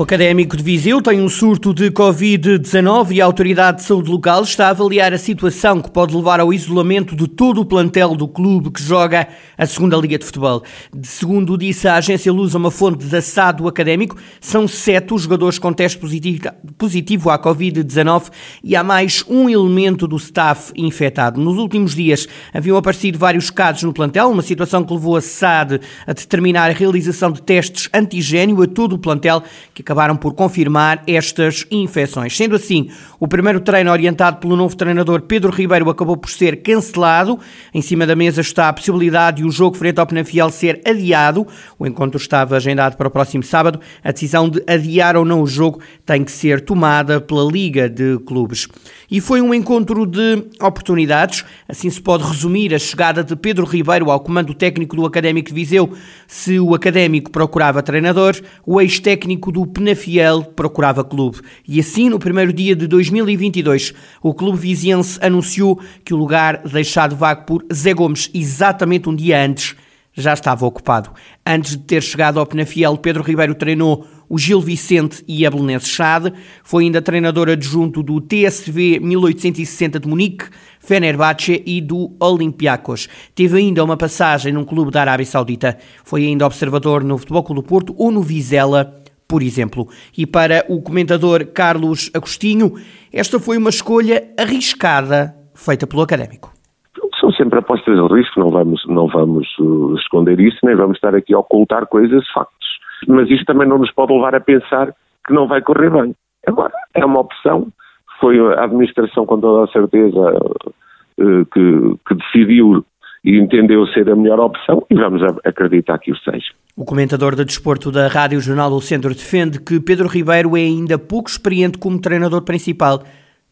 O Académico de Viseu tem um surto de Covid-19 e a Autoridade de Saúde Local está a avaliar a situação que pode levar ao isolamento de todo o plantel do clube que joga a Segunda Liga de Futebol. De segundo disse a agência Luz, uma fonte da SAD do Académico, são sete os jogadores com teste positivo, positivo à Covid-19 e há mais um elemento do staff infectado. Nos últimos dias haviam aparecido vários casos no plantel, uma situação que levou a SAD a determinar a realização de testes antigênio a todo o plantel que acabaram por confirmar estas infecções. Sendo assim, o primeiro treino orientado pelo novo treinador Pedro Ribeiro acabou por ser cancelado. Em cima da mesa está a possibilidade de o jogo frente ao Penafiel ser adiado. O encontro estava agendado para o próximo sábado. A decisão de adiar ou não o jogo tem que ser tomada pela Liga de Clubes. E foi um encontro de oportunidades. Assim se pode resumir a chegada de Pedro Ribeiro ao comando técnico do Académico de Viseu. Se o Académico procurava treinador, o ex-técnico do Penafiel procurava clube. E assim, no primeiro dia de 2022, o clube viziense anunciou que o lugar deixado vago por Zé Gomes exatamente um dia antes já estava ocupado. Antes de ter chegado ao Penafiel, Pedro Ribeiro treinou o Gil Vicente e a Belenense Chade, foi ainda treinador adjunto do TSV 1860 de Munique, Fenerbahçe e do Olympiacos. Teve ainda uma passagem num clube da Arábia Saudita. Foi ainda observador no Futebol Clube do Porto ou no Vizela por exemplo. E para o comentador Carlos Agostinho, esta foi uma escolha arriscada feita pelo académico. São sempre apostas de risco, não vamos, não vamos uh, esconder isso, nem vamos estar aqui a ocultar coisas, factos. Mas isto também não nos pode levar a pensar que não vai correr bem. Agora, é uma opção, foi a administração com toda a certeza uh, que, que decidiu e entendeu ser a melhor opção e vamos acreditar que o seja. O comentador de desporto da Rádio Jornal do Centro defende que Pedro Ribeiro é ainda pouco experiente como treinador principal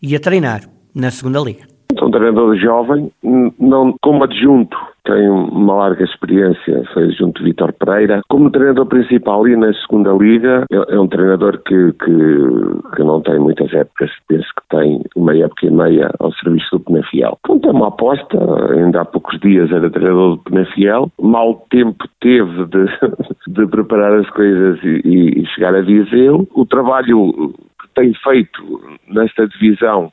e a treinar na segunda liga. Um treinador jovem, não como adjunto tem uma larga experiência, foi junto de Vítor Pereira. Como treinador principal e na segunda liga, é, é um treinador que, que, que, não tem muitas épocas, penso que tem uma época e meia ao serviço do Penafiel. Então é uma aposta, ainda há poucos dias era treinador do Penafiel, mal tempo teve de, de preparar as coisas e, e chegar a Viseu. O trabalho que tem feito nesta divisão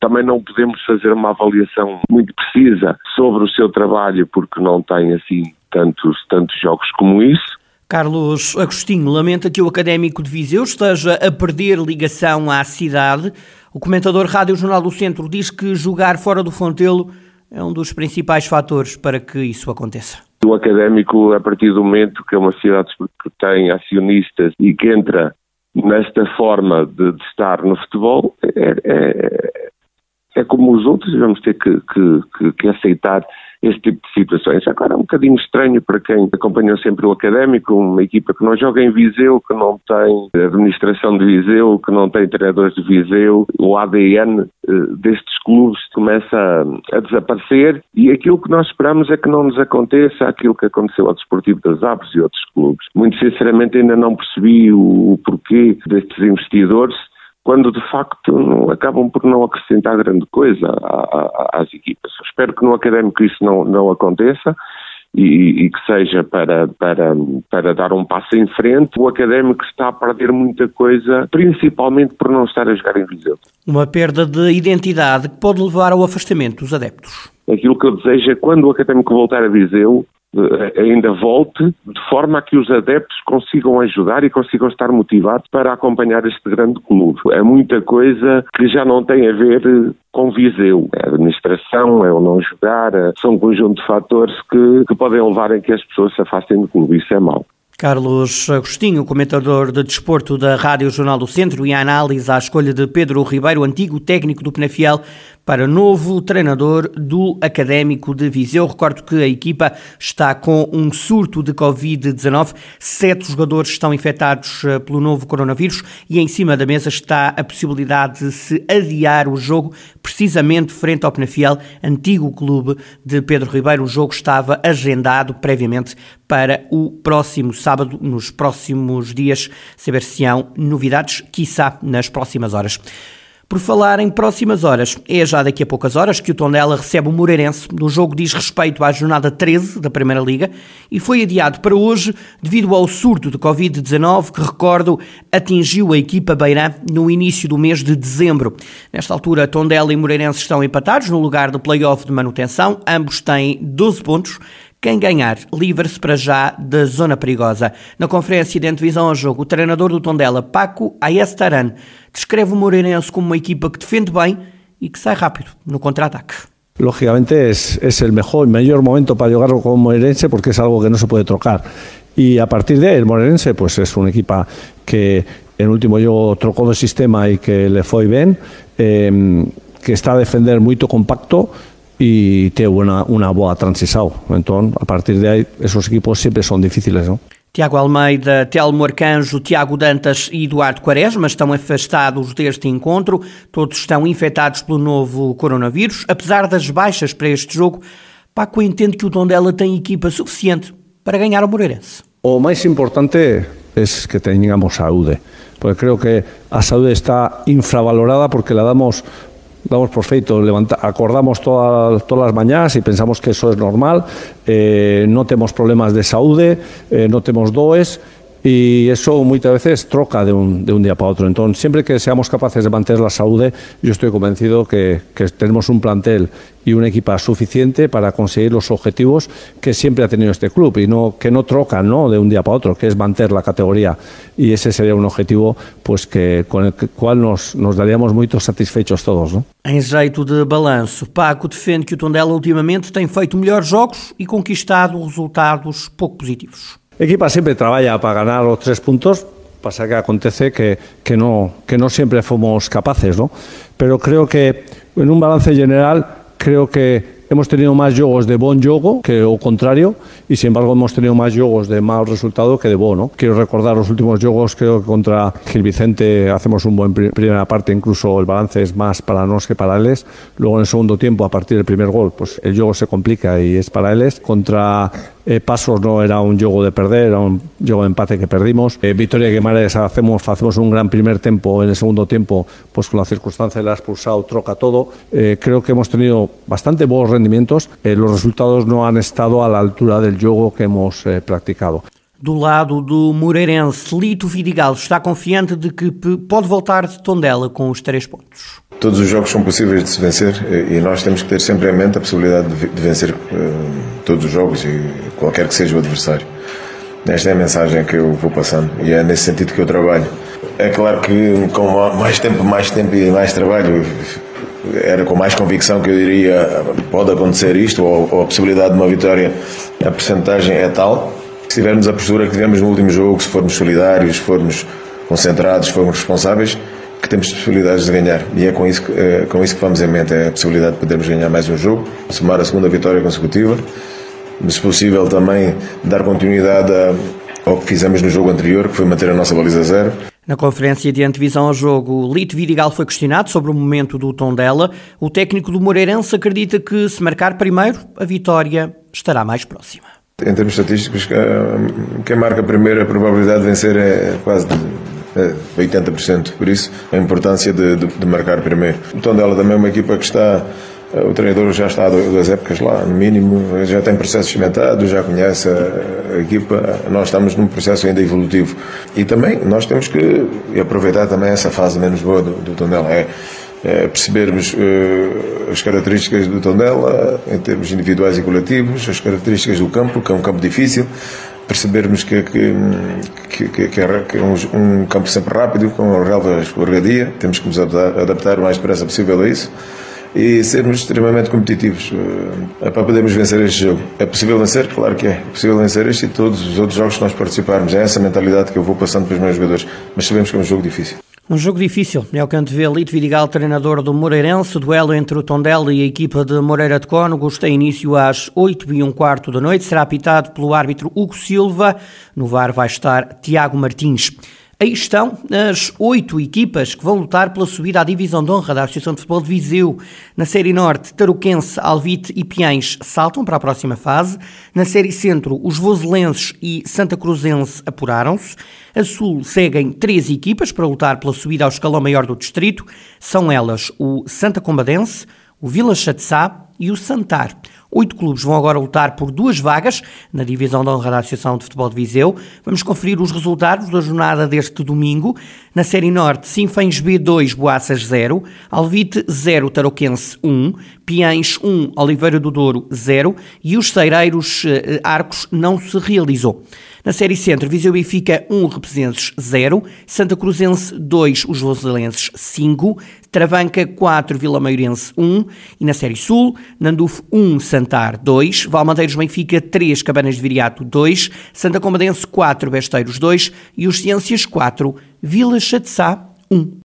também não podemos fazer uma avaliação muito precisa sobre o seu trabalho, porque não tem assim tantos, tantos jogos como isso. Carlos Agostinho lamenta que o Académico de Viseu esteja a perder ligação à cidade. O comentador Rádio Jornal do Centro diz que jogar fora do Fontelo é um dos principais fatores para que isso aconteça. O Académico, a partir do momento que é uma cidade que tem acionistas e que entra nesta forma de, de estar no futebol, é, é, é como os outros, vamos ter que, que, que, aceitar este tipo de situações. Agora é um bocadinho estranho para quem acompanhou sempre o académico, uma equipa que não joga em Viseu, que não tem administração de Viseu, que não tem treinadores de Viseu, o ADN eh, destes clubes começa a, desaparecer e aquilo que nós esperamos é que não nos aconteça aquilo que aconteceu ao Desportivo das Aves e outros clubes. Muito sinceramente ainda não percebi o porquê destes investidores quando de facto acabam por não acrescentar grande coisa às equipas. Espero que no académico isso não, não aconteça. E, e, que seja para, para, para dar um passo em frente. O académico está a perder muita coisa, principalmente por não estar a jogar em Viseu. Uma perda de identidade que pode levar ao afastamento dos adeptos. Aquilo que eu desejo é quando o académico voltar a Viseu, ainda volte, de forma a que os adeptos consigam ajudar e consigam estar motivados para acompanhar este grande clube. É muita coisa que já não tem a ver com Viseu. É a administração, é o não jogar, é, são um conjunto de fatores que, que podem levar a que as pessoas se afastem do clube. Isso é mau. Carlos Agostinho, comentador de desporto da Rádio Jornal do Centro e a análise à escolha de Pedro Ribeiro, antigo técnico do Penafiel, para novo treinador do Académico de Viseu. Recordo que a equipa está com um surto de Covid-19. Sete jogadores estão infectados eh, pelo novo coronavírus e em cima da mesa está a possibilidade de se adiar o jogo, precisamente frente ao Penafiel, antigo clube de Pedro Ribeiro. O jogo estava agendado previamente para o próximo sábado, nos próximos dias, saber-se-ão novidades, quiçá nas próximas horas. Por falar em próximas horas, é já daqui a poucas horas que o Tondela recebe o Moreirense. O jogo diz respeito à jornada 13 da Primeira Liga e foi adiado para hoje devido ao surto de Covid-19 que, recordo, atingiu a equipa beirã no início do mês de dezembro. Nesta altura, Tondela e Moreirense estão empatados no lugar do play-off de manutenção. Ambos têm 12 pontos. Quem ganhar livra-se para já da zona perigosa. Na conferência de antevisão ao jogo, o treinador do Tondela, Paco Ayestaran, descreve o Moreirense como uma equipa que defende bem e que sai rápido no contra-ataque. Lógicamente es el mejor, mayor momento para jugar con Moreirense porque es algo que no se puede trocar. Y a partir de ahí, el Moreirense pues es una equipa que el último juego trocó de sistema y que le fue bien, eh, que está a defender muy compacto, y tiene una, una boa transición. Entonces, a partir de ahí, esos equipos siempre son difíciles, ¿no? Tiago Almeida, Telmo Arcanjo, Tiago Dantas e Eduardo Quaresma estão afastados deste encontro. Todos estão infectados pelo novo coronavírus. Apesar das baixas para este jogo, Paco entende que o Tondela tem equipa suficiente para ganhar o Moreirense. O mais importante é que tenhamos saúde, porque creo que a saúde está infravalorada porque la damos damos por feito, levanta, acordamos toda, todas las mañanas y pensamos que eso es normal, eh, no tenemos problemas de saúde, eh, no tenemos does, y eso muchas veces troca de un, de un, día para otro. Entonces, siempre que seamos capaces de mantener la salud, yo estoy convencido que, que, tenemos un plantel y una equipa suficiente para conseguir los objetivos que siempre ha tenido este club y no que no trocan ¿no? de un día para otro, que es mantener la categoría. Y ese sería un objetivo pues que con el cual nos, nos daríamos muy satisfechos todos. ¿no? Em jeito de balanço, Paco defende que o Tondela ultimamente tem feito melhores jogos e conquistado resultados pouco positivos. Equipa siempre trabaja para ganar los tres puntos, pasa que acontece que, que, no, que no siempre fuimos capaces, ¿no? Pero creo que en un balance general, creo que hemos tenido más juegos de buen juego que o contrario, y sin embargo hemos tenido más juegos de mal resultado que de bueno. Quiero recordar los últimos juegos, creo que contra Gil Vicente hacemos un buen primera parte, incluso el balance es más para nosotros que para ellos. Luego en el segundo tiempo, a partir del primer gol, pues el juego se complica y es para ellos. Contra eh, Pasos no era un juego de perder, era un juego de empate que perdimos. Eh, Victoria Guimarães hacemos, hacemos un gran primer tiempo, en el segundo tiempo, pues con la circunstancia de la expulsado, troca todo. Eh, creo que hemos tenido bastante buenos rendimientos. Eh, los resultados no han estado a la altura del juego que hemos eh, practicado. Do lado do Moreirense, Lito Vidigal está confiante de que pode voltar de Tondela com os três pontos. Todos os jogos são possíveis de se vencer e nós temos que ter sempre em mente a possibilidade de vencer todos os jogos e qualquer que seja o adversário. Esta é a mensagem que eu vou passando e é nesse sentido que eu trabalho. É claro que com mais tempo, mais tempo e mais trabalho, era com mais convicção que eu diria pode acontecer isto ou, ou a possibilidade de uma vitória, a percentagem é tal. Se tivermos a postura que tivemos no último jogo, se formos solidários, se formos concentrados, se formos responsáveis, que temos possibilidades de ganhar. E é com isso, que, é com isso que vamos em mente, é a possibilidade de podermos ganhar mais um jogo, somar a segunda vitória consecutiva, se possível também dar continuidade ao que fizemos no jogo anterior, que foi manter a nossa baliza zero. Na conferência de antevisão ao jogo, Lito Vidigal foi questionado sobre o momento do tom dela. O técnico do Moreirense acredita que, se marcar primeiro, a vitória estará mais próxima. Em termos estatísticos, quem marca primeiro a probabilidade de vencer é quase de 80%. Por isso, a importância de, de, de marcar primeiro. O Tondela também é uma equipa que está eh, o treinador já está há duas épocas lá, no mínimo, já tem processos cimentados, já conhece a, equipa. Nós estamos num processo ainda evolutivo. E também nós temos que aproveitar também essa fase menos boa do, do Tondela. É, é percebermos uh, as características do Tondela, em termos individuais e coletivos, as características do campo, que é um campo difícil, percebermos que, que, que, que é um, um, campo sempre rápido, com relvas por dia, temos que nos adaptar, o mais depressa possível a isso e sermos extremamente competitivos é para podermos vencer este jogo. É possível vencer? Claro que é. É possível vencer este e todos os outros jogos que nós participarmos. É essa mentalidade que eu vou passando para os meus jogadores, mas sabemos que é um jogo difícil. Um jogo difícil, é o que antevê Lito Vidigal, treinador do Moreirense. Duelo entre o Tondela e a equipa de Moreira de Cónegos tem início às 8 e um quarto da noite. Será apitado pelo árbitro Hugo Silva. No VAR vai estar Tiago Martins. Aí estão as oito equipas que vão lutar pela subida à divisão de honra da Associação de Futebol de Viseu. Na Série Norte, Tarouquense, Alvite e Piães saltam para a próxima fase. Na Série Centro, os Voselenses e Santa Cruzense apuraram-se. A Sul seguem três equipas para lutar pela subida ao escalão maior do distrito. São elas o Santa Combadense, o Vila Chatzá e o Santar. Oito clubes vão agora lutar por duas vagas na divisão da honra da Associação de Futebol de Viseu. Vamos conferir os resultados da jornada deste domingo. Na Série Norte, Sinfãs B2, Boaças 0, Alvite 0, Tarouquense 1, Piães 1, Oliveira do Douro 0 e os Ceireiros eh, Arcos não se realizou. Na Série Centro, Viseu Benfica 1, Represenses 0, Santa Cruzense 2, os Voselenses 5, Travanca 4, Vila Maiorense 1 e na Série Sul, Nandufo 1, Santar 2, Valmadeiros Benfica 3, Cabanas de Viriato 2, Santa Comadense 4, Besteiros 2 e os Ciências 4, Vila Chatzá 1.